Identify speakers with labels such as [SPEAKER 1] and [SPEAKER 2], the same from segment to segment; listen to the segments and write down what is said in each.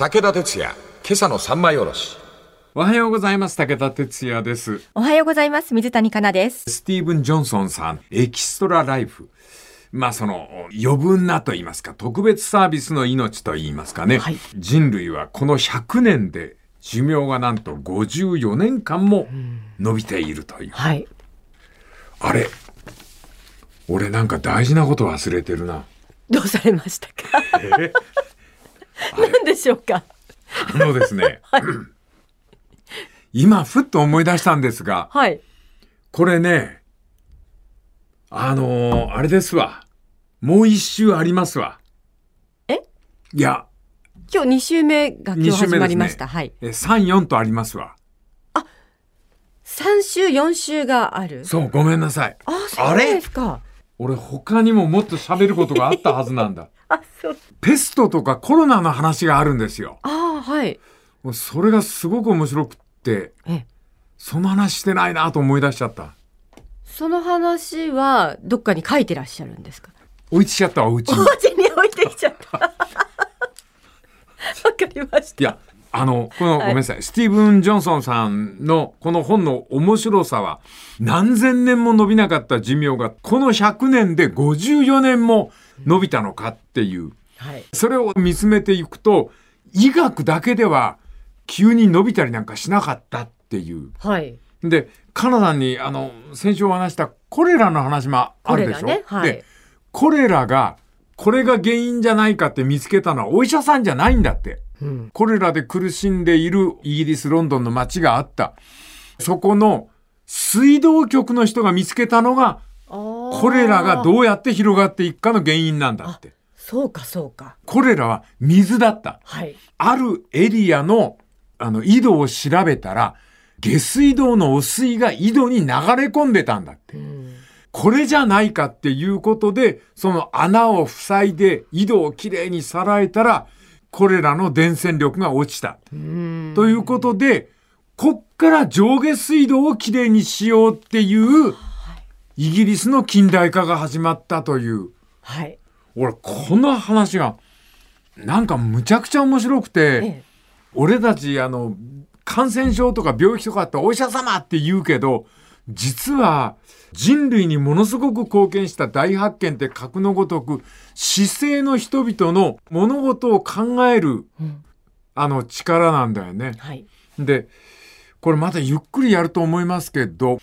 [SPEAKER 1] 武田鉄矢、今朝の三枚おろし。
[SPEAKER 2] おはようございます。武田哲也です。
[SPEAKER 3] おはようございます。水谷香奈です。
[SPEAKER 2] スティーブン・ジョンソンさん、エキストラライフ。まあその余分なと言いますか、特別サービスの命と言いますかね。
[SPEAKER 3] はい
[SPEAKER 2] 人類はこの100年で寿命がなんと54年間も伸びているという。
[SPEAKER 3] はい。
[SPEAKER 2] あれ俺なんか大事なこと忘れてるな。
[SPEAKER 3] どうされましたか？
[SPEAKER 2] え？
[SPEAKER 3] 何でしょうか？
[SPEAKER 2] あのですね、今ふっと思い出したんですが、
[SPEAKER 3] はい。
[SPEAKER 2] これね、あのーあれですわ。もう一周ありますわ。
[SPEAKER 3] え？
[SPEAKER 2] いや、
[SPEAKER 3] 今日2週目が今
[SPEAKER 2] 二
[SPEAKER 3] 日始。まりました。はい。
[SPEAKER 2] え。3、4とありますわ。
[SPEAKER 3] 3週、4週がある。
[SPEAKER 2] そう、ごめんなさい。
[SPEAKER 3] あ、そうですか。
[SPEAKER 2] 俺他にももっと喋ることがあったはずなんだ。
[SPEAKER 3] あ、そう。
[SPEAKER 2] ペストとかコロナの話があるんですよ。
[SPEAKER 3] あはい。
[SPEAKER 2] もうそれがすごく面白くって、
[SPEAKER 3] え、
[SPEAKER 2] その話してないなと思い出しちゃった。
[SPEAKER 3] その話はどっかに書いてらっしゃるんですか？
[SPEAKER 2] 置いてきちゃったわ、うちに。
[SPEAKER 3] お家に置いてきちゃった。わかりました。
[SPEAKER 2] いや、あの、この、
[SPEAKER 3] はい
[SPEAKER 2] ごめんなさい。スティーブン・ジョンソンさんのこの本の面白さは、何千年も伸びなかった寿命が、この100年で54年も伸びたのかっていう。
[SPEAKER 3] はい。
[SPEAKER 2] それを見つめていくと、医学だけでは急に伸びたりなんかしなかったっていう。
[SPEAKER 3] はい。
[SPEAKER 2] で、カナダに、あの、先週お話したコレラの話もあるでしょ？
[SPEAKER 3] ね？はい
[SPEAKER 2] で、コレラが、これが原因じゃないかって見つけたのはお医者さんじゃないんだって。
[SPEAKER 3] うん。
[SPEAKER 2] コレラで苦しんでいるイギリス・ロンドンの町があった。そこの水道局の人が見つけたのが、
[SPEAKER 3] コ
[SPEAKER 2] コレラがどうやって広がっていくかの原因なんだって。
[SPEAKER 3] そうか、そうか。
[SPEAKER 2] コレラは水だった。
[SPEAKER 3] はい。
[SPEAKER 2] あるエリアの、あの、井戸を調べたら、下水道の汚水が井戸に流れ込んでたんだって。
[SPEAKER 3] うん。
[SPEAKER 2] これじゃないかっていうことで、その穴を塞いで井戸をきれいにさらえたら、コレラの伝染力が落ちた。
[SPEAKER 3] うん。
[SPEAKER 2] ということで、こっから上下水道をきれいにしようっていう、イギリスの近代化が始まったという。
[SPEAKER 3] はい。
[SPEAKER 2] 俺、この話が、なんかむちゃくちゃ面白くて、
[SPEAKER 3] ええ。
[SPEAKER 2] 俺たち、あの、感染症とか病気とかってお医者様って言うけど、実は人類にものすごく貢献した大発見って格のごとく、姿勢の人々の物事を考える、
[SPEAKER 3] うん
[SPEAKER 2] あの力なんだよね。
[SPEAKER 3] はい。
[SPEAKER 2] で、これまたゆっくりやると思いますけど、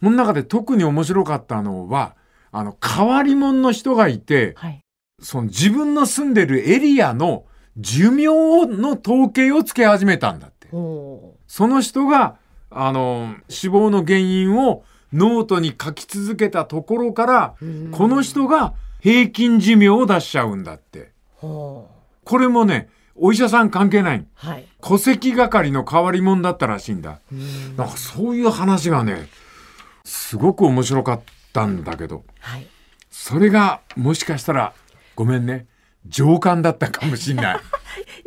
[SPEAKER 2] この中で特に面白かったのは、あの、変わり者の人がいて、
[SPEAKER 3] はい。
[SPEAKER 2] その自分の住んでるエリアの寿命の統計をつけ始めたんだって。
[SPEAKER 3] お
[SPEAKER 2] その人が、あの、死亡の原因をノートに書き続けたところから、
[SPEAKER 3] ー
[SPEAKER 2] この人が平均寿命を出しちゃうんだって。これもね、お医者さん関係ない。
[SPEAKER 3] はい。
[SPEAKER 2] 戸籍係の変わり者だったらしいんだ。
[SPEAKER 3] うん
[SPEAKER 2] なんかそういう話がね、すごく面白かったんだけど、
[SPEAKER 3] はい。
[SPEAKER 2] それがもしかしたら、ごめんね、上官だったかもしんない。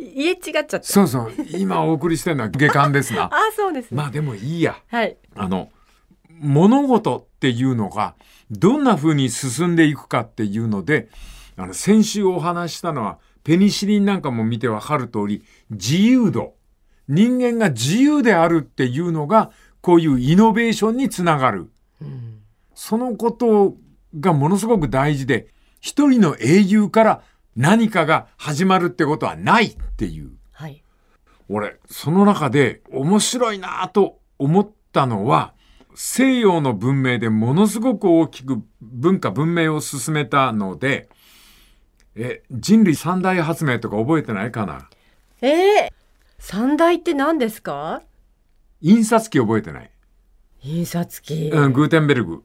[SPEAKER 3] 家違っちゃった。
[SPEAKER 2] そうそう、今お送りしてるのは下官ですな。
[SPEAKER 3] あ、そうですね。
[SPEAKER 2] まあでもいいや。
[SPEAKER 3] はい。
[SPEAKER 2] あの、物事っていうのが、どんな風に進んでいくかっていうので、あの、先週お話ししたのは、ペニシリンなんかも見てわかる通り、自由度。人間が自由であるっていうのが、こういうイノベーションにつながる。
[SPEAKER 3] うん。
[SPEAKER 2] そのことがものすごく大事で、一人の英雄から何かが始まるってことはないっていう。
[SPEAKER 3] はい。
[SPEAKER 2] 俺、その中で面白いなぁと思ったのは、西洋の文明でものすごく大きく文化文明を進めたので、え、人類三大発明とか覚えてないかな？
[SPEAKER 3] ええ三大って何ですか？
[SPEAKER 2] 印刷機覚えてない、
[SPEAKER 3] 印刷機。
[SPEAKER 2] うん、グーテンベルグ。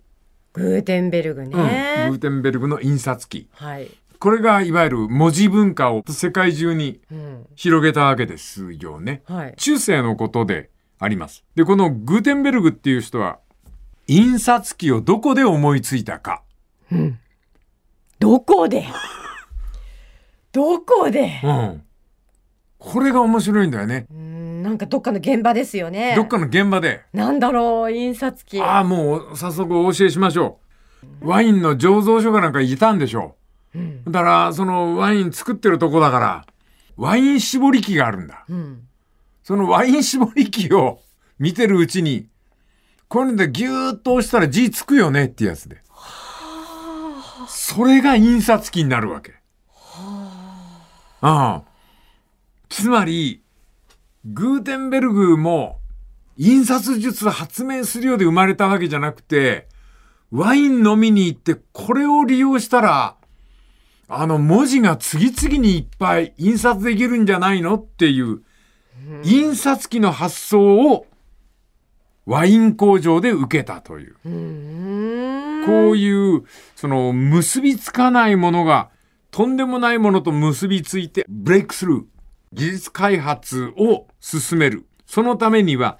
[SPEAKER 3] グーテンベルグ
[SPEAKER 2] うん、
[SPEAKER 3] ね。
[SPEAKER 2] グーテンベルグの印刷機。
[SPEAKER 3] はい。
[SPEAKER 2] これがいわゆる文字文化を世界中に
[SPEAKER 3] うん。
[SPEAKER 2] 広げたわけですよね。
[SPEAKER 3] はい。
[SPEAKER 2] 中世のことであります。で、このグーテンベルグっていう人は、印刷機をどこで思いついたか。
[SPEAKER 3] うん。どこで？どこで？
[SPEAKER 2] うん。これが面白いんだよね。
[SPEAKER 3] うん、なんかどっかの現場ですよね。
[SPEAKER 2] どっかの現場で。
[SPEAKER 3] なんだろう、印刷機。
[SPEAKER 2] ああ、もう早速お教えしましょう。ワインの醸造所がなんかいたんでしょ
[SPEAKER 3] うん
[SPEAKER 2] う。だから、そのワイン作ってるとこだから、ワイン絞り機があるんだ。
[SPEAKER 3] うん。
[SPEAKER 2] そのワイン絞り機を 見てるうちに、これでギューッと押したら字つくよねってやつで。それが印刷機になるわけ。ああ。つまり、グーテンベルグも印刷術を発明するようで生まれたわけじゃなくて、ワイン飲みに行ってこれを利用したら、あの文字が次々にいっぱい印刷できるんじゃないのっていう、印刷機の発想をワイン工場で受けたという。こういう、その結びつかないものがとんでもないものと結びついてブレイクスルー、技術開発を進める。そのためには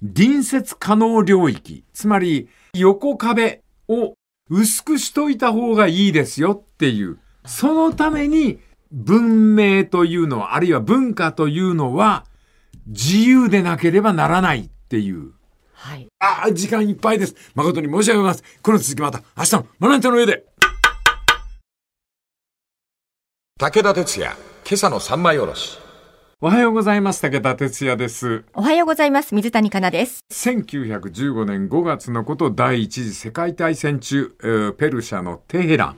[SPEAKER 2] 隣接可能領域、つまり横壁を薄くしといた方がいいですよっていう。そのために文明というのは、あるいは文化というのは自由でなければならないっていう。
[SPEAKER 3] はい。
[SPEAKER 2] ああ、時間いっぱいです。誠に申し上げます。この続きまた明日の学び手の上で。
[SPEAKER 1] 武田鉄矢、今朝の三枚おろし。
[SPEAKER 2] おはようございます。武田哲也です。
[SPEAKER 4] おはようございます。水谷香奈です。
[SPEAKER 2] 1915年5月のこと第一次世界大戦中、えーペルシャのテヘラン、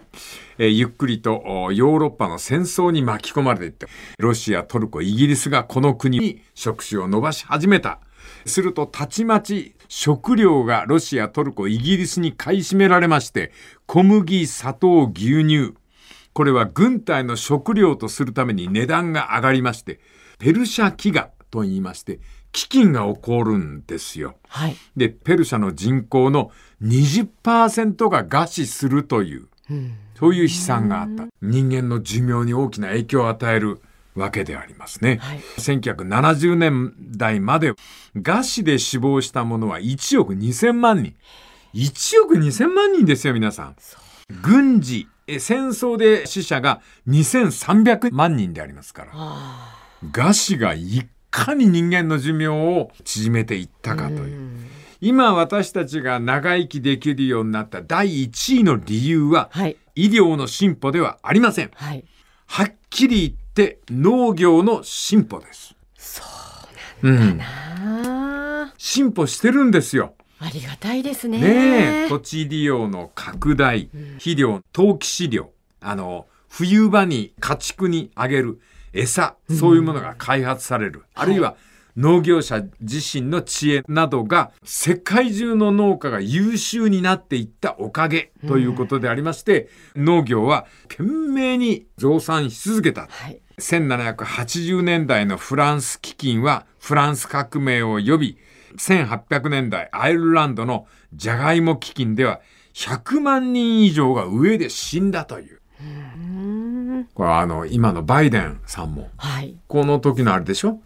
[SPEAKER 2] えーゆっくりとおヨーロッパの戦争に巻き込まれていって、ロシア、トルコ、イギリスがこの国に触手を伸ばし始めた。すると、たちまち食料がロシア、トルコ、イギリスに買い占められまして、小麦、砂糖、牛乳、これは軍隊の食料とするために値段が上がりまして、ペルシャ飢餓と言いまして、飢饉が起こるんですよ。
[SPEAKER 3] はい。
[SPEAKER 2] で、ペルシャの人口の20%が餓死するという、そういう悲惨があった。人間の寿命に大きな影響を与えるわけでありますね。
[SPEAKER 3] はい
[SPEAKER 2] 1970年代まで餓死で死亡した者は1億2000万人。1億2000万人ですよ、皆さん。軍事、え戦争で死者が2300万人でありますから。
[SPEAKER 3] あ
[SPEAKER 2] 餓死がいかに人間の寿命を縮めていったかという。今私たちが長生きできるようになった第一位の理由は、
[SPEAKER 3] はい。
[SPEAKER 2] 医療の進歩ではありません。
[SPEAKER 3] はい。
[SPEAKER 2] はっきり言って農業の進歩です。そうなんだ。
[SPEAKER 3] あ
[SPEAKER 2] 進歩してるんですよ。
[SPEAKER 3] あ。ありがたいですね。
[SPEAKER 2] ねえ。土地利用の拡大、肥料、陶器飼料、あの、冬場に家畜にあげる餌、そういうものが開発される。あるいは農業者自身の知恵などが世界中の農家が優秀になっていったおかげということでありまして、農業は懸命に増産し続けた。
[SPEAKER 3] はい。
[SPEAKER 2] 1780年代のフランス飢饉はフランス革命を呼び、1800年代アイルランドのジャガイモ飢饉では100万人以上が上で死んだという。これはあの、今のバイデンさんも、
[SPEAKER 3] はい。
[SPEAKER 2] この時のあれでしょ？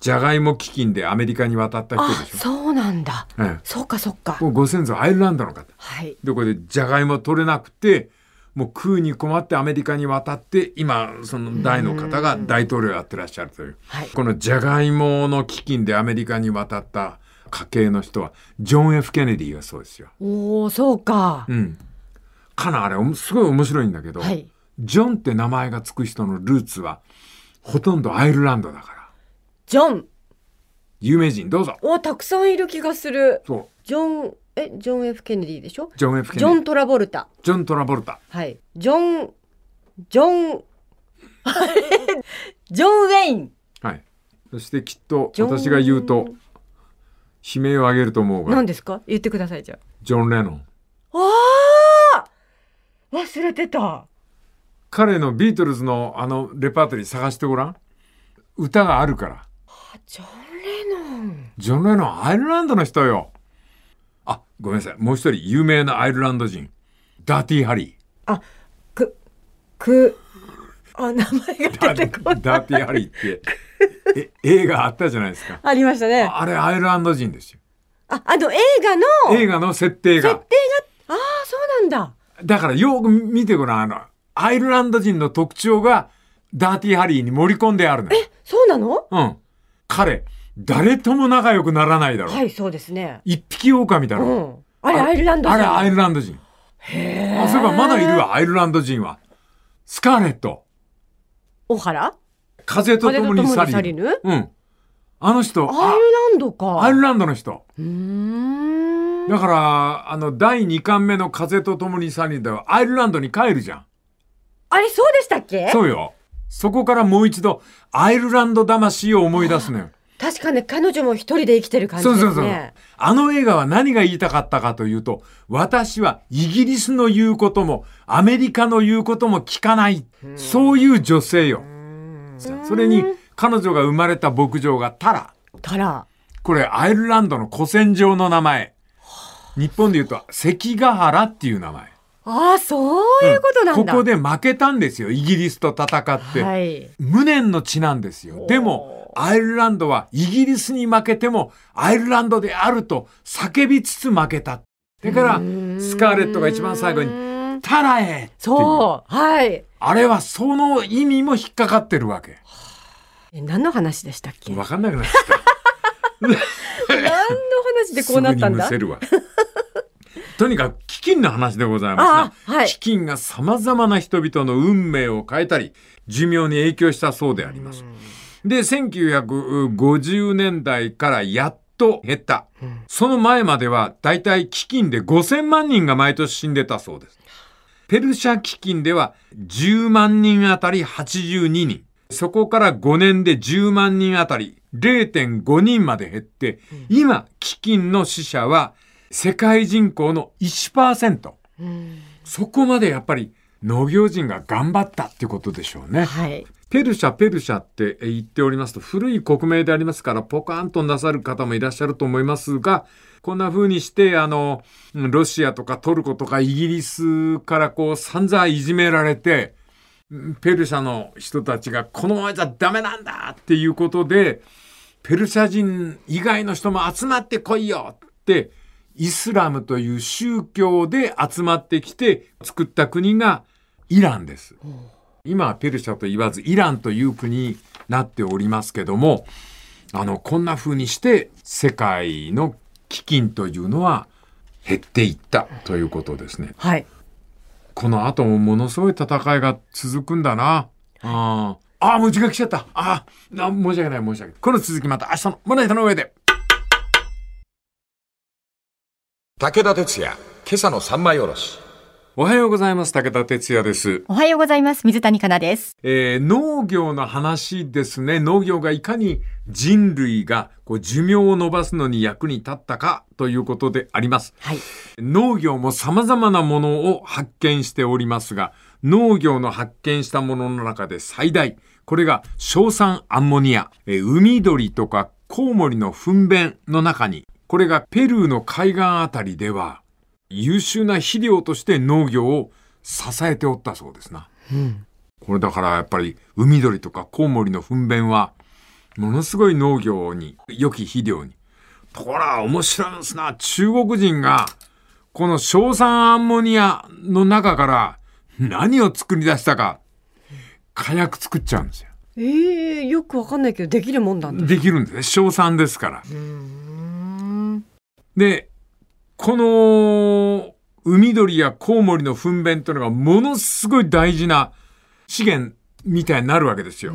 [SPEAKER 2] ジャガイモ飢饉でアメリカに渡った人
[SPEAKER 3] あ
[SPEAKER 2] で、しょ？
[SPEAKER 3] そうなんだ。
[SPEAKER 2] ええ
[SPEAKER 3] そっかそっか。
[SPEAKER 2] ご先祖アイルランドの方。
[SPEAKER 3] はい。
[SPEAKER 2] で、これでジャガイモ取れなくて、もう食うに困ってアメリカに渡って、今、その大の方が大統領やってらっしゃるという。
[SPEAKER 3] はい。
[SPEAKER 2] このジャガイモの飢饉でアメリカに渡った家系の人は、ジョン・ F・ ケネディがそうですよ。
[SPEAKER 3] おお、そうか。
[SPEAKER 2] うん。かなあれ、すごい面白いんだけど、
[SPEAKER 3] はい。
[SPEAKER 2] ジョンって名前がつく人のルーツは、ほとんどアイルランドだから。
[SPEAKER 3] ジョン。
[SPEAKER 2] 有名人どうぞ。
[SPEAKER 3] おたくさんいる気がする。
[SPEAKER 2] そう。
[SPEAKER 3] ジョン、え、ジョン F ケネディでしょ？
[SPEAKER 2] ジョン・ F・ ケネディ。
[SPEAKER 3] ジョン・トラボルタ。
[SPEAKER 2] ジョン・トラボルタ。
[SPEAKER 3] はい。ジョン、ジョン、ジョン・ウェイン。
[SPEAKER 2] はい。そしてきっと
[SPEAKER 3] ジョン
[SPEAKER 2] 私が言うと、悲鳴を上げると思うが
[SPEAKER 3] 何、ですか？言ってください、じゃ
[SPEAKER 2] ジョン・レノン。
[SPEAKER 3] あ。ああ忘れてた。
[SPEAKER 2] 彼のビートルズのあのレパートリー探してごらん。歌があるから。
[SPEAKER 3] ジョン・レノン。
[SPEAKER 2] ジョン・レノン、アイルランドの人よ。あ、ごめんなさい。もう一人、有名なアイルランド人。ダーティー・ハリ
[SPEAKER 3] あ、く、く、あ、名前が
[SPEAKER 2] ー。
[SPEAKER 3] 出てこない。
[SPEAKER 2] ダーティー・ハリーって、え、映画あったじゃないですか。
[SPEAKER 3] ありましたね。
[SPEAKER 2] ああれ、アイルランド人ですよ。
[SPEAKER 3] あ、あの映画の、
[SPEAKER 2] 映画の設定が。
[SPEAKER 3] 設定が、ああ、そうなんだ。
[SPEAKER 2] だから、よく見てごらん。あの、アイルランド人の特徴が、ダーティー・ハリーに盛り込んであるのよ。
[SPEAKER 3] そうなの？
[SPEAKER 2] うん。彼、誰とも仲良くならないだろう。
[SPEAKER 3] はい、そうですね。
[SPEAKER 2] 一匹狼だろう。
[SPEAKER 3] うん。あれ、アイルランド人？
[SPEAKER 2] あれ、アイルランド人。
[SPEAKER 3] へ
[SPEAKER 2] あ、そういえばまだいるわ、アイルランド人は。スカーレット。
[SPEAKER 3] 小原？
[SPEAKER 2] 風と共に去り
[SPEAKER 3] 風と共に去りぬ
[SPEAKER 2] うん。あの人、
[SPEAKER 3] アイルランドか。
[SPEAKER 2] あアイルランドの人。
[SPEAKER 3] うーん。
[SPEAKER 2] だから、あの、第2巻目の風と共に去りでは、アイルランドに帰るじゃん。
[SPEAKER 3] あれ、そうでしたっけ？
[SPEAKER 2] そうよ。そこからもう一度、アイルランド魂を思い出すのよ。
[SPEAKER 3] 確かね、彼女も一人で生きてる感じですね。
[SPEAKER 2] そうそうそう。あの映画は何が言いたかったかというと、私はイギリスの言うことも、アメリカの言うことも聞かない。そういう女性よ。それに、彼女が生まれた牧場がタラ。
[SPEAKER 3] たら、
[SPEAKER 2] これ、アイルランドの古戦場の名前。日本で言うと、関ヶ原っていう名前。
[SPEAKER 3] ああ、そういうことなんだ。
[SPEAKER 2] ここで負けたんですよ。イギリスと戦って。
[SPEAKER 3] はい。
[SPEAKER 2] 無念の地なんですよ。でも、アイルランドはイギリスに負けても、アイルランドであると叫びつつ負けた。だから、スカーレットが一番最後に、
[SPEAKER 3] に。
[SPEAKER 2] タラへ
[SPEAKER 3] そう。はい。
[SPEAKER 2] あれはその意味も引っかかってるわけ。
[SPEAKER 3] え何の話でしたっけ？
[SPEAKER 2] わかんなくなってきた。
[SPEAKER 3] 何の話でこうなったんだ？
[SPEAKER 2] すぐにむせるわ。とにかく飢饉の話でございますな。
[SPEAKER 3] あはい
[SPEAKER 2] 飢饉が様々な人々の運命を変えたり、寿命に影響したそうであります。で、1950年代からやっと減った。その前まではだいたい飢饉で5000万人が毎年死んでたそうです。ペルシャ飢饉では10万人あたり82人。そこから5年で10万人あたり0.5人まで減って、今、飢饉の死者は世界人口の1%。そこまでやっぱり農業人が頑張ったってことでしょうね。
[SPEAKER 3] はい。
[SPEAKER 2] ペルシャ、ペルシャって言っておりますと、古い国名でありますから、ポカーンとなさる方もいらっしゃると思いますが、こんな風にして、あの、ロシアとかトルコとかイギリスからこう散々いじめられて、ペルシャの人たちがこのままじゃダメなんだっていうことで、ペルシャ人以外の人も集まってこいよって、イスラムという宗教で集まってきて作った国がイランです。今はペルシャと言わずイランという国になっておりますけども、あの、こんな風にして世界の飢饉というのは減っていったということですね。
[SPEAKER 3] はい。
[SPEAKER 2] この後もものすごい戦いが続くんだな。ああ、ああ、もう時間来ちゃった。ああ、な申し訳ない、申し訳ない。この続きまた明日の胸板の上で。
[SPEAKER 1] 武田鉄矢、今朝の三枚おろし。
[SPEAKER 2] おはようございます。武田哲也です。
[SPEAKER 4] おはようございます。水谷香奈です。
[SPEAKER 2] えー農業の話ですね。農業がいかに人類がこう寿命を伸ばすのに役に立ったかということであります。
[SPEAKER 3] はい。
[SPEAKER 2] 農業も様々なものを発見しておりますが、農業の発見したものの中で最大、これが硝酸アンモニア、えー海鳥とかコウモリの糞便の中に、これがペルーの海岸あたりでは、優秀な肥料として農業を支えておったそうですな。これだからやっぱり海鳥とかコウモリの糞便は、ものすごい農業に、良き肥料に。ところが面白いんですな。中国人が、この硝酸アンモニアの中から何を作り出したか、火薬作っちゃうんですよ。
[SPEAKER 3] ええよくわかんないけど、できるもんなんだ。
[SPEAKER 2] できるんですね。硝酸ですから。で、この海鳥やコウモリの糞便というのがものすごい大事な資源みたいになるわけですよ。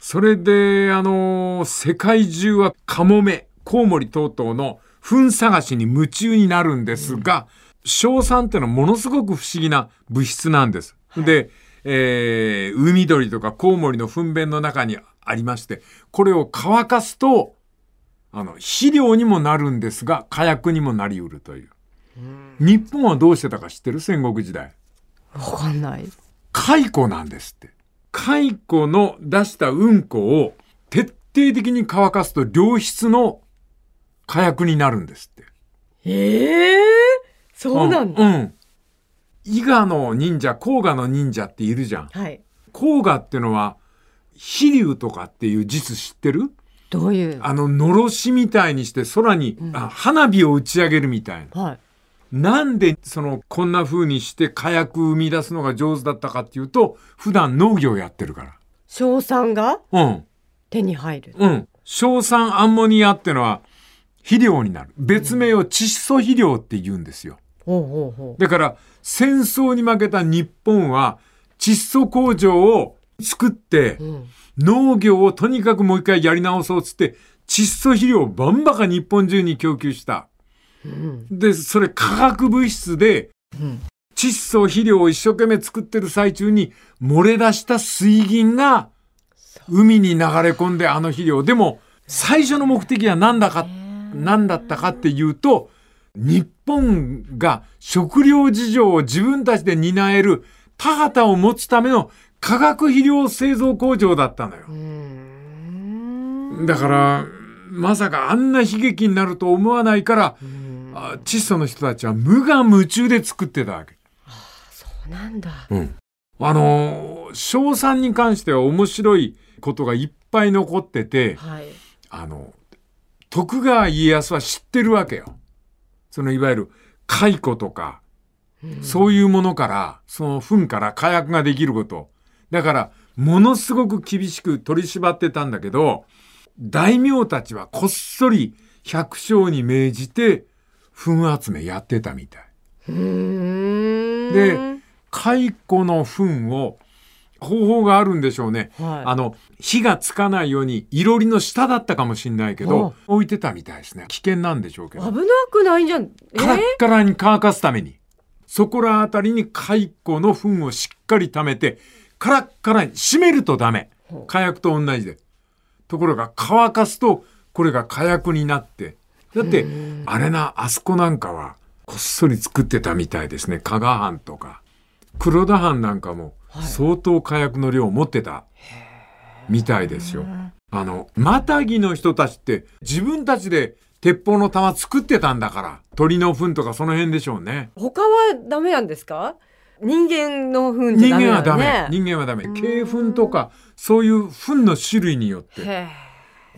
[SPEAKER 2] それで、あの、世界中はカモメ、コウモリ等々の糞探しに夢中になるんですが、硝酸っていうのはものすごく不思議な物質なんです。で、えー海鳥とかコウモリの糞便の中にありまして、これを乾かすと、あの、肥料にもなるんですが、火薬にもなり得るという。日本はどうしてたか知ってる？戦国時代。
[SPEAKER 3] わかんない。
[SPEAKER 2] 蚕なんですって。蚕の出したうんこを徹底的に乾かすと良質の火薬になるんですって。
[SPEAKER 3] ええそうなんだ。
[SPEAKER 2] うん。うん伊賀の忍者、甲賀の忍者っているじゃん。
[SPEAKER 3] はい。
[SPEAKER 2] 甲賀ってのは、飛竜とかっていう術知ってる？
[SPEAKER 3] どういう？
[SPEAKER 2] あの、のろしみたいにして空に、あ花火を打ち上げるみたいな。
[SPEAKER 3] はい。
[SPEAKER 2] なんで、その、こんな風にして火薬生み出すのが上手だったかっていうと、普段農業やってるか
[SPEAKER 3] 硝酸が？
[SPEAKER 2] ら。うん。
[SPEAKER 3] 手に入る。
[SPEAKER 2] うん。硝酸アンモニアってのは肥料になる。別名を窒素肥料って言うんですよ。
[SPEAKER 3] ほうほうほ
[SPEAKER 2] だから、戦争に負けた日本は窒素工場を作って、
[SPEAKER 3] うん
[SPEAKER 2] 農業をとにかくもう一回やり直そうっつって、窒素肥料をバンバカ日本中に供給した。
[SPEAKER 3] うん。
[SPEAKER 2] で、それ化学物質で、
[SPEAKER 3] うん。
[SPEAKER 2] 窒素肥料を一生懸命作ってる最中に漏れ出した水銀が海に流れ込んであの肥料。でも最初の目的は何だか、何だったかっていうと、日本が食料事情を自分たちで担える田畑を持つための化学肥料製造工場だったのよ。
[SPEAKER 3] うん
[SPEAKER 2] だから、まさかあんな悲劇になると思わないから、あ窒素の人たちは無我夢中で作ってたわけ。
[SPEAKER 3] そうなんだ。
[SPEAKER 2] あのー、賞賛に関しては面白いことがいっぱい残ってて、
[SPEAKER 3] はい。
[SPEAKER 2] あの、徳川家康は知ってるわけよ。そのいわゆる蚕とか、そういうものから、その糞から火薬ができること。だから、ものすごく厳しく取り締まってたんだけど、大名たちはこっそり百姓に命じて、糞集めやってたみたい。で、蚕の糞を、方法があるんでしょうね。
[SPEAKER 3] はい
[SPEAKER 2] あの、火がつかないように、いろりの下だったかもしれないけど、置いてたみたいですね。危険なんでしょうけど。
[SPEAKER 3] 危なくないんじゃん。え？
[SPEAKER 2] カラッカラに乾かすために、そこらあたりに蚕の糞をしっかり溜めて、カラッカラに締めるとダメ。火薬と同じで。ところが乾かすと、これが火薬になって。だって、あれな、あそこなんかは、こっそり作ってたみたいですね。加賀藩とか。黒田藩なんかも、相当火薬の量を持ってた。みたいですよ。あの、マタギの人たちって自分たちで鉄砲の弾作ってたんだから。鳥の糞とかその辺でしょうね。
[SPEAKER 3] 他はダメなんですか？人間の糞じ
[SPEAKER 2] 人
[SPEAKER 3] ゃダメ
[SPEAKER 2] 間はダメ。人間はダメ。鶏糞とか、そういう糞の種類によって。
[SPEAKER 3] へ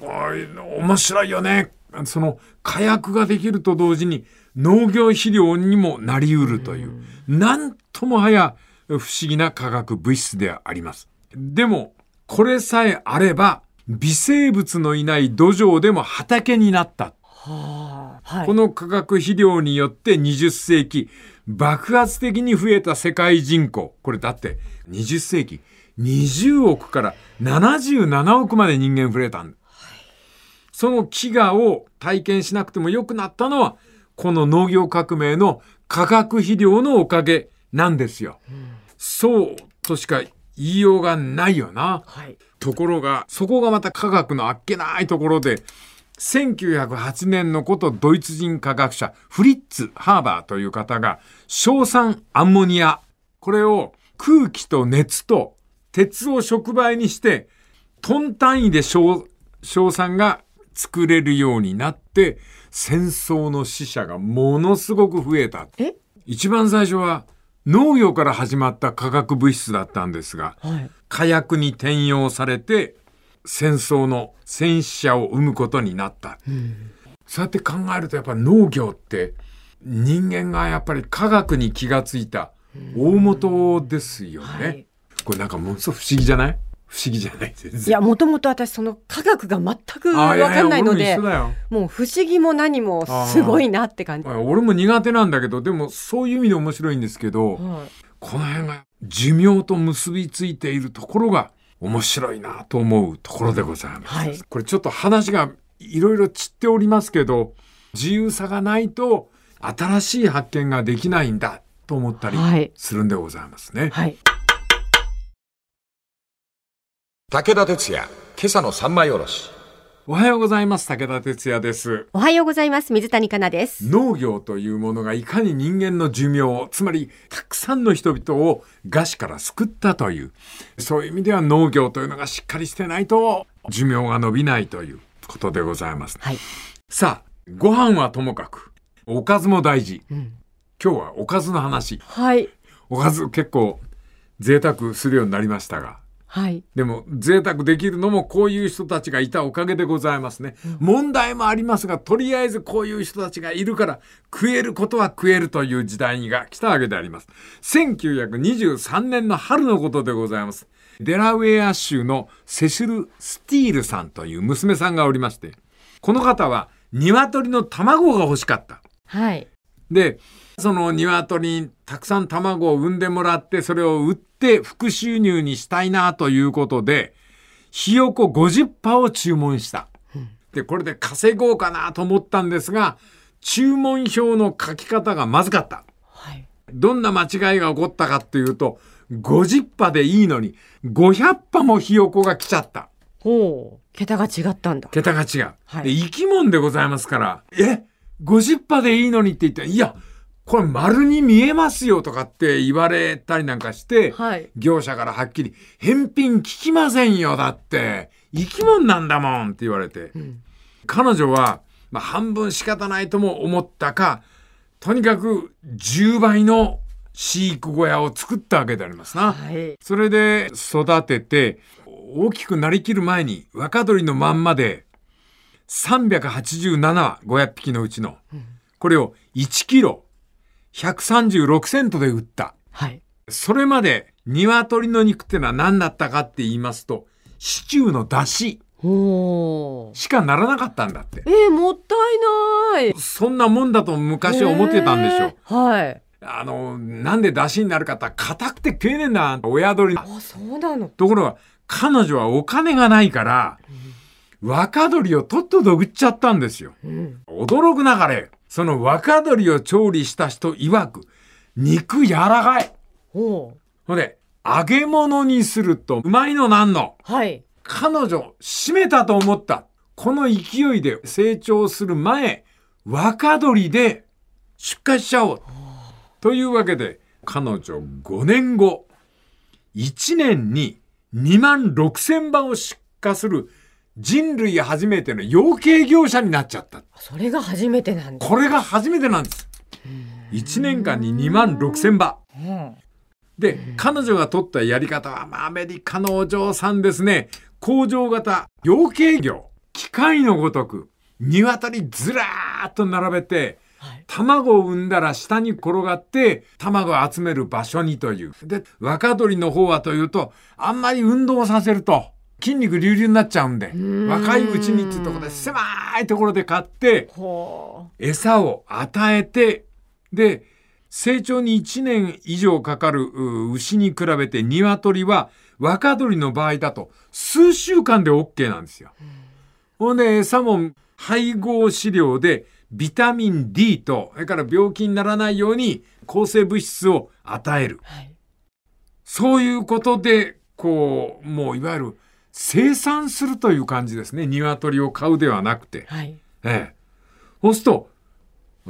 [SPEAKER 2] おい面白いよね。その火薬ができると同時に農業肥料にもなりうるという、なんともはや不思議な化学物質であります。でも、これさえあれば、微生物のいない土壌でも畑になった。
[SPEAKER 3] はあはい。
[SPEAKER 2] この化学肥料によって20世紀、爆発的に増えた世界人口。これだって20世紀、20億から77億まで人間増えたんだ。その飢餓を体験しなくても良くなったのは、この農業革命の化学肥料のおかげなんですよ。そうとしか言いようがないよな。
[SPEAKER 3] はい。
[SPEAKER 2] ところが、そこがまた科学のあっけないところで、1908年のことドイツ人科学者フリッツ・ハーバーという方が、硝酸アンモニア、これを空気と熱と鉄を触媒にして、トン単位で硝硝酸が作れるようになって、戦争の死者がものすごく増えた。
[SPEAKER 3] え？
[SPEAKER 2] 一番最初は農業から始まった化学物質だったんですが、
[SPEAKER 3] はい。
[SPEAKER 2] 火薬に転用されて戦争の戦死者を生むことになった、そうやって考えるとやっぱり農業って人間がやっぱり科学に気がついた大元ですよね、
[SPEAKER 3] はい。
[SPEAKER 2] これなんかものすごく不思議じゃない？不思議じゃない
[SPEAKER 3] いや、もともと私、その科学が全くわ
[SPEAKER 2] あいや
[SPEAKER 3] かんないので
[SPEAKER 2] 俺も
[SPEAKER 3] う不思議も何もすごいなって感じ。
[SPEAKER 2] あ俺も苦手なんだけどでもそういう意味で面白いんですけど、
[SPEAKER 3] はい。
[SPEAKER 2] この辺が寿命と結びついているところが面白いなと思うところでございます。
[SPEAKER 3] はい
[SPEAKER 2] これちょっと話がいろいろ散っておりますけど、自由さがないと新しい発見ができないんだと思ったり
[SPEAKER 3] はい
[SPEAKER 2] するんでございますね。
[SPEAKER 3] はい。
[SPEAKER 1] 武田鉄矢、今朝の三枚おろし。
[SPEAKER 2] おはようございます。武田哲也です。
[SPEAKER 4] おはようございます。水谷香奈です。
[SPEAKER 2] 農業というものがいかに人間の寿命を、つまりたくさんの人々を餓死から救ったという、そういう意味では農業というのがしっかりしてないと寿命が伸びないということでございます。
[SPEAKER 3] はい。
[SPEAKER 2] さあ、ご飯はともかく、おかずも大事。
[SPEAKER 3] うん
[SPEAKER 2] 今日はおかずの話。
[SPEAKER 3] はい。
[SPEAKER 2] おかず結構贅沢するようになりましたが。
[SPEAKER 3] はい。
[SPEAKER 2] でも贅沢できるのもこういう人たちがいたおかげでございますね。問題もありますが、とりあえずこういう人たちがいるから食えることは食えるという時代が来たわけであります。1923年の春のことでございます。デラウェア州のセシル・スティールさんという娘さんがおりまして、この方は鶏の卵が欲しかった。
[SPEAKER 3] はい。
[SPEAKER 2] で、その鶏にたくさん卵を産んでもらって、それを売っって副収入にしたいなということで、ひよこ50羽を注文した。で、これで稼ごうかなと思ったんですが、注文表の書き方がまずかった。
[SPEAKER 3] はい。
[SPEAKER 2] どんな間違いが起こったかっていうと、50羽でいいのに、500羽もひよこが来ちゃった。
[SPEAKER 3] ほう。桁が違ったんだ。
[SPEAKER 2] 桁が違う。
[SPEAKER 3] はい
[SPEAKER 2] で、生き物でございますから、え ?50 羽でいいのにって言って、いや、これ丸に見えますよとかって言われたりなんかして、
[SPEAKER 3] はい。
[SPEAKER 2] 業者からはっきり、返品聞きませんよ、だって。生き物なんだもんって言われて。
[SPEAKER 3] ん
[SPEAKER 2] 彼女は、まあ、半分仕方ないとも思ったか、とにかく10倍の飼育小屋を作ったわけでありますな。
[SPEAKER 3] はい。
[SPEAKER 2] それで育てて、大きくなりきる前に若鳥のまんまで、387羽、500匹のうちの、これを1キロ、136セントで売った。
[SPEAKER 3] はい。
[SPEAKER 2] それまで鶏の肉ってのは何だったかって言いますと、シチューの出汁。しかならなかったんだって。
[SPEAKER 3] えー、もったいない。
[SPEAKER 2] そんなもんだと昔は思ってたんでしょう。
[SPEAKER 3] えーはい。
[SPEAKER 2] あの、なんで出汁になるかって硬くて食えねえんだ、親鳥。
[SPEAKER 3] あ、そうなの。
[SPEAKER 2] ところが、彼女はお金がないから、若鳥をとっとと売っちゃったんですよ。
[SPEAKER 3] うん。
[SPEAKER 2] 驚くなかれ、その若鳥を調理した人曰く、肉柔らかい。
[SPEAKER 3] ほ
[SPEAKER 2] ほんで、揚げ物にするとうまいのなんの？
[SPEAKER 3] う。はい。
[SPEAKER 2] 彼女、閉めたと思った。この勢いで成長する前、若鳥で出荷しちゃおう。というわけで、彼女5年後、1年に2万6千羽を出荷する人類初めての養鶏業者になっちゃった。
[SPEAKER 3] それが初めてなんだ。
[SPEAKER 2] これが初めてなんです。1年間に2万6千羽。
[SPEAKER 3] うん。
[SPEAKER 2] で、彼女が取ったやり方は、まあ、アメリカのお嬢さんですね。工場型、養鶏業、機械のごとく、鶏ずらーっと並べて、
[SPEAKER 3] はい。
[SPEAKER 2] 卵を産んだら下に転がって、卵を集める場所にという。で、若鳥の方はというと、あんまり運動させると、筋肉隆々になっちゃうんで、
[SPEAKER 3] ん
[SPEAKER 2] 若いうちにっていうところで、狭いところで買って、
[SPEAKER 3] ほ
[SPEAKER 2] 餌を与えて、で、成長に1年以上かかるう牛に比べて鶏は若鳥の場合だと数週間で OK なんですよ。ほんで餌も配合飼料でビタミン D と、それから病気にならないように抗生物質を与える
[SPEAKER 3] う。。はい。
[SPEAKER 2] そういうことで、こう、もういわゆる生産するという感じですね。鶏を買うではなくて。
[SPEAKER 3] はい。
[SPEAKER 2] ええ。そうすると、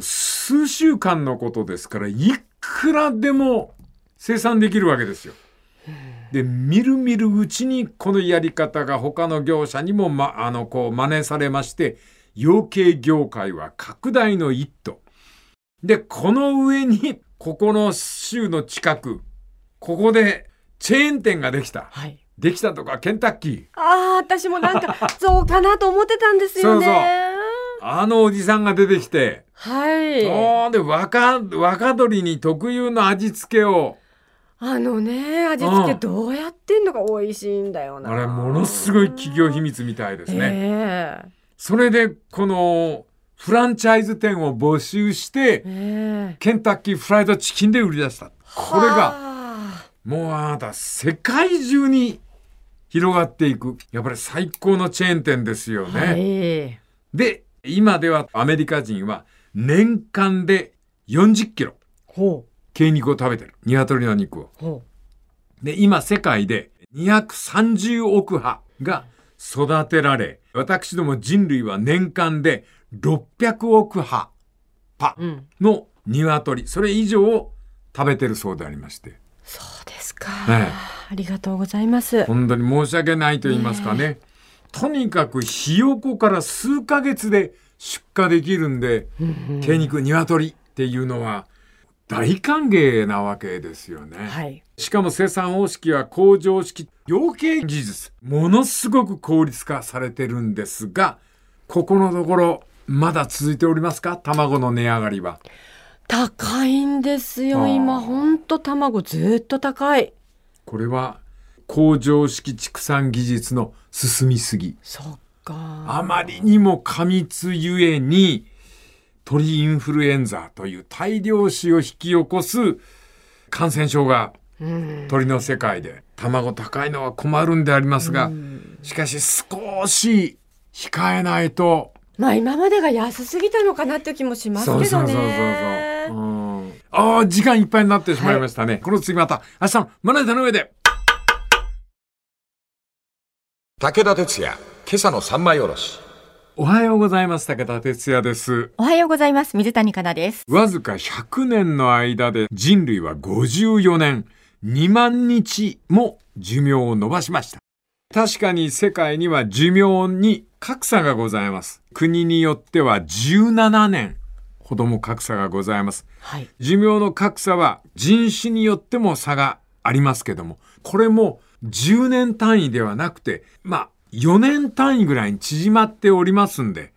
[SPEAKER 2] 数週間のことですから、いくらでも生産できるわけですよ。で、みるみるうちにこのやり方が他の業者にも、ま、あの、こう、真似されまして、養鶏業界は拡大の一途。で、この上に、ここの州の近く、ここでチェーン店ができた。
[SPEAKER 3] はい。
[SPEAKER 2] できたとか、ケンタッキー。
[SPEAKER 3] ああ、私もなんか、そうかなと思ってたんですよね。
[SPEAKER 2] そうそうあのおじさんが出てきて、
[SPEAKER 3] はい。
[SPEAKER 2] そうで若若鳥に特有の味付けを
[SPEAKER 3] あのね、味付け
[SPEAKER 2] うん
[SPEAKER 3] どうやってんのが美味しいんだよな。
[SPEAKER 2] あれものすごい企業秘密みたいですね。
[SPEAKER 3] え
[SPEAKER 2] それでこのフランチャイズ店を募集して
[SPEAKER 3] えええ
[SPEAKER 2] ケンタッキーフライドチキンで売り出した。これが
[SPEAKER 3] は
[SPEAKER 2] もうあなた世界中に広がっていくやっぱり最高のチェーン店ですよ
[SPEAKER 3] あ
[SPEAKER 2] ね。
[SPEAKER 3] はい。
[SPEAKER 2] で今ではアメリカ人は年間で40キロ
[SPEAKER 3] ほ
[SPEAKER 2] 鶏肉を食べてる鶏の肉を。で、今世界で230億羽が育てられ、私ども人類は年間で600億羽パ
[SPEAKER 3] う。うん。
[SPEAKER 2] の鶏、それ以上を食べてるそうでありまして、
[SPEAKER 3] そうですか。
[SPEAKER 2] ええ
[SPEAKER 3] ありがとうございます。
[SPEAKER 2] 本当に申し訳ないと言いますかね。とにかくひよこから数ヶ月で出荷できるんで、鶏肉、鶏っていうのは大歓迎なわけですよね。
[SPEAKER 3] はい。
[SPEAKER 2] しかも生産方式は工場式養鶏技術ものすごく効率化されてるんですがここのところまだ続いておりますか？卵の値上がりは
[SPEAKER 3] 高いんですよ。今ほんと卵ずっと高い。
[SPEAKER 2] これは工場式畜産技術の進みすぎ
[SPEAKER 3] そっか。
[SPEAKER 2] あまりにも過密ゆえに鳥インフルエンザという大量死を引き起こす感染症が鳥の世界で。卵高いのは困るんでありますが、しかし少し控えないと、
[SPEAKER 3] まあ今までが安すぎたのかなって気もしますけどね。
[SPEAKER 2] そうそうそうそう。うんああ、時間いっぱいになってしまいましたね。この次また、明日のまな板の上で。
[SPEAKER 1] 武田鉄矢、今朝の三枚おろし。
[SPEAKER 2] おはようございます。武田哲也です。
[SPEAKER 4] おはようございます。水谷香奈です。
[SPEAKER 2] わずか100年の間で人類は54年、2万日も寿命を伸ばしました。確かに世界には寿命に格差がございます。国によっては17年ほども格差がございます。
[SPEAKER 3] はい。
[SPEAKER 2] 寿命の格差は人種によっても差がありますけども、これも10年単位ではなくて、まあ4年単位ぐらいに縮まっておりますんで、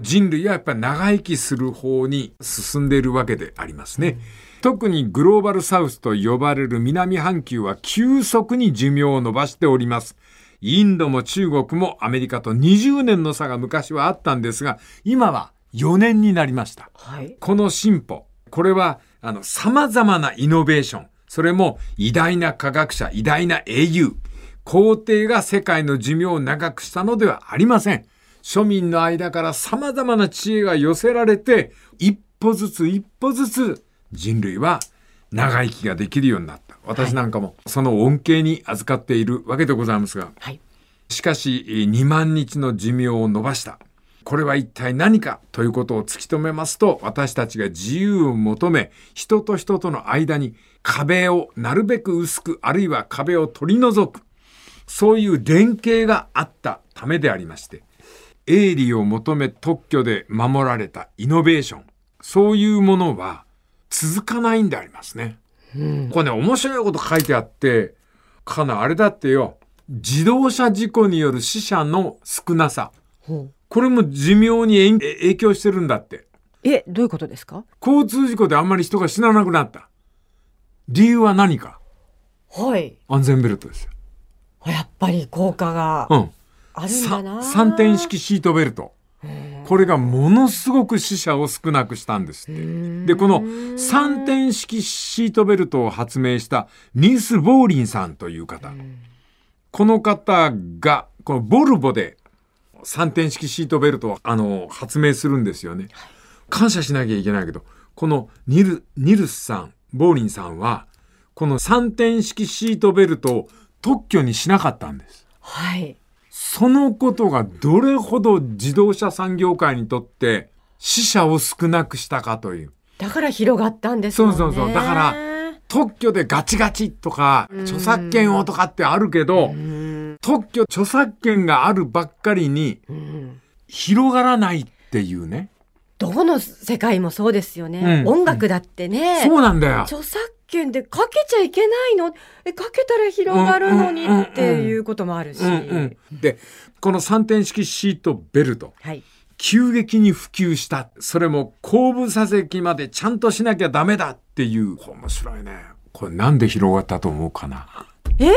[SPEAKER 2] 人類はやっぱり長生きする方に進んでいるわけでありますね。特にグローバルサウスと呼ばれる南半球は急速に寿命を伸ばしております。インドも中国もアメリカと20年の差が昔はあったんですが、今は4年になりました。
[SPEAKER 3] はい。
[SPEAKER 2] この進歩、これは、あの、様々なイノベーション、それも偉大な科学者、偉大な英雄、皇帝が世界の寿命を長くしたのではありません。庶民の間から様々な知恵が寄せられて、一歩ずつ一歩ずつ人類は長生きができるようになった。私なんかもその恩恵に預かっているわけでございますが、
[SPEAKER 3] はい。
[SPEAKER 2] しかし、2万日の寿命を伸ばした。これは一体何かということを突き止めますと、私たちが自由を求め、人と人との間に壁をなるべく薄く、あるいは壁を取り除く。そういう連携があったためでありまして、営利を求め特許で守られたイノベーション。そういうものは続かないんでありますね。これね、面白いこと書いてあって、かな、あれだってよ、自動車事故による死者の少なさ。
[SPEAKER 3] ほう。
[SPEAKER 2] これも寿命に影影響してるんだって。
[SPEAKER 3] え、どういうことですか？
[SPEAKER 2] 交通事故であんまり人が死ななくなった。理由は何か？
[SPEAKER 3] はい。
[SPEAKER 2] 安全ベルトですよ。
[SPEAKER 3] やっぱり効果が
[SPEAKER 2] うん。
[SPEAKER 3] あるんだな。
[SPEAKER 2] さ三点式シートベルト。これがものすごく死者を少なくしたんですって。で、この三点式シートベルトを発明したニース・ボーリンさんという方。この方が、このボルボで三点式シートベルトをあの発明するんですよね。感謝しなきゃいけないけど、このニル、ニルスさん、ボーリンさんは、この三点式シートベルトを特許にしなかったんです。
[SPEAKER 3] はい。
[SPEAKER 2] そのことがどれほど自動車産業界にとって死者を少なくしたかという。
[SPEAKER 3] だから広がったんですね。
[SPEAKER 2] そうそうそうだから特許でガチガチとか著作権をとかってあるけど、特許著作権があるばっかりに広がらないっていうね。
[SPEAKER 3] どこの世界もそうですよね。
[SPEAKER 2] うん
[SPEAKER 3] 音楽だってね。
[SPEAKER 2] そうなんだよ。
[SPEAKER 3] 著作権でかけちゃいけないの？えかけたら広がるのに
[SPEAKER 2] うんうんうんうん
[SPEAKER 3] っていうこともあるし。
[SPEAKER 2] うんうん、で、この三点式シートベルト。
[SPEAKER 3] はい。
[SPEAKER 2] 急激に普及した。それも後部座席までちゃんとしなきゃダメだっていう。面白いね。これなんで広がったと思うかな。
[SPEAKER 3] え？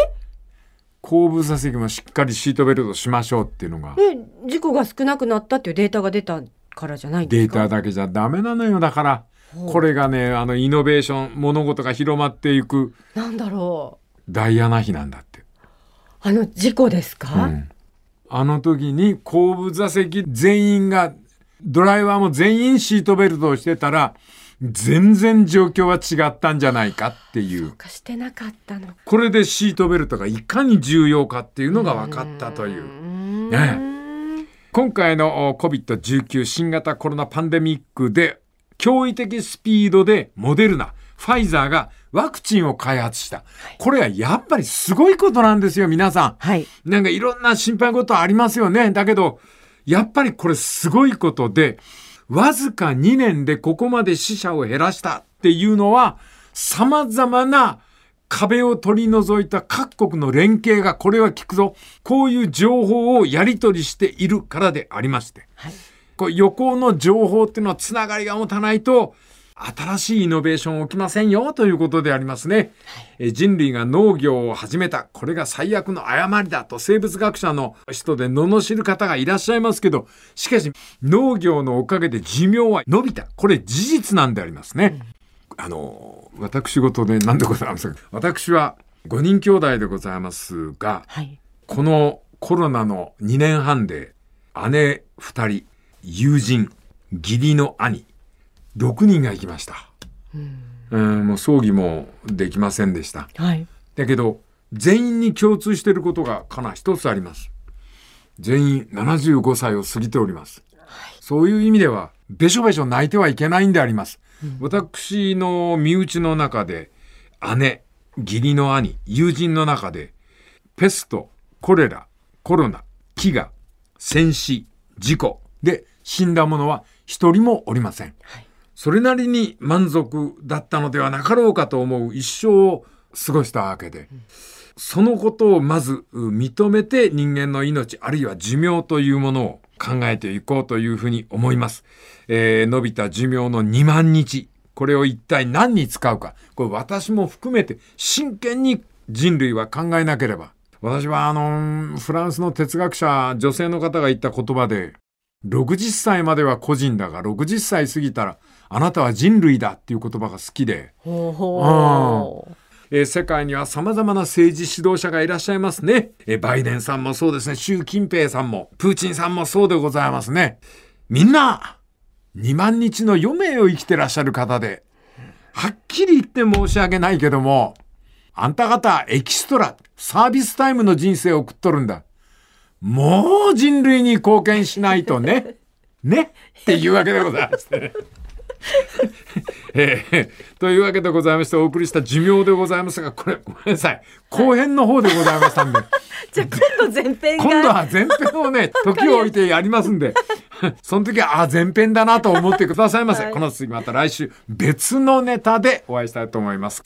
[SPEAKER 2] 後部座席もしっかりシートベルトしましょうっていうのが。
[SPEAKER 3] え事故が少なくなったっていうデータが出たからじゃないんで
[SPEAKER 2] データだけじゃダメなのよ。だから、これがね、あの、イノベーション、物事が広まっていく
[SPEAKER 3] なんだろう。
[SPEAKER 2] ダイアナ妃なんだって。
[SPEAKER 3] あの事故ですか、
[SPEAKER 2] うんあの時に後部座席全員が、ドライバーも全員シートベルトをしてたら、全然状況は違ったんじゃないかっていう。
[SPEAKER 3] かしてなかったの。
[SPEAKER 2] これでシートベルトがいかに重要かっていうのが分かったという。ね今回のお COVID-19 新型コロナパンデミックで驚異的スピードでモデルナ、ファイザーがワクチンを開発した。これはやっぱりすごいことなんですよ、皆さん。
[SPEAKER 3] はい。
[SPEAKER 2] なんかいろんな心配事ありますよね。だけど、やっぱりこれすごいことで、わずか2年でここまで死者を減らしたっていうのは、様々な壁を取り除いた各国の連携がこれは効くぞ。こういう情報をやり取りしているからでありまして。
[SPEAKER 3] はい。
[SPEAKER 2] こう横の情報っていうのはつながりが持たないと、新しいイノベーション起きませんよということでありますね。え人類が農業を始めた。これが最悪の誤りだと生物学者の人で罵る方がいらっしゃいますけど、しかし農業のおかげで寿命は伸びた。これ事実なんでありますね。あの、私事で何でございますか。私は5人兄弟でございますが、
[SPEAKER 3] はい。
[SPEAKER 2] このコロナの2年半で姉2人、友人、義理の兄、6人が行きました。うん、もう葬儀もできませんでした。
[SPEAKER 3] はい。
[SPEAKER 2] だけど、全員に共通していることがかな一つあります。全員75歳を過ぎております。そういう意味では、べしょべしょ泣いてはいけないんであります。私の身内の中で、姉、義理の兄、友人の中で、ペスト、コレラ、コロナ、飢餓、戦死、事故で死んだ者は一人もおりません。それなりに満足だったのではなかろうかと思う一生を過ごしたわけで、そのことをまずう認めて人間の命あるいは寿命というものを考えていこうというふうに思います。えー伸びた寿命の2万日。これを一体何に使うか。これ私も含めて真剣に人類は考えなければ。私はあの、フランスの哲学者、女性の方が言った言葉で、60歳までは個人だが、60歳過ぎたら、あなたは人類だっていう言葉が好きで、
[SPEAKER 3] ほうほう。
[SPEAKER 2] えー世界には様々な政治指導者がいらっしゃいますね。えーバイデンさんもそうですね。習近平さんも、プーチンさんもそうでございますね。みんな、2万日の余命を生きてらっしゃる方で、はっきり言って申し訳ないけども、あんた方エキストラ、サービスタイムの人生を送っとるんだ。もう人類に貢献しないとね。ねっていうわけでございましてね。えーというわけでございましてお送りした寿命でございますが、これごめんなさい。後編の方でございましたんで、
[SPEAKER 3] じゃあ今度前編が。
[SPEAKER 2] 今度は前編をね、時を置いてやりますんで、その時は、あ、前編だなと思ってくださいませ。
[SPEAKER 3] はい
[SPEAKER 2] この次また来週別のネタでお会いしたいと思います。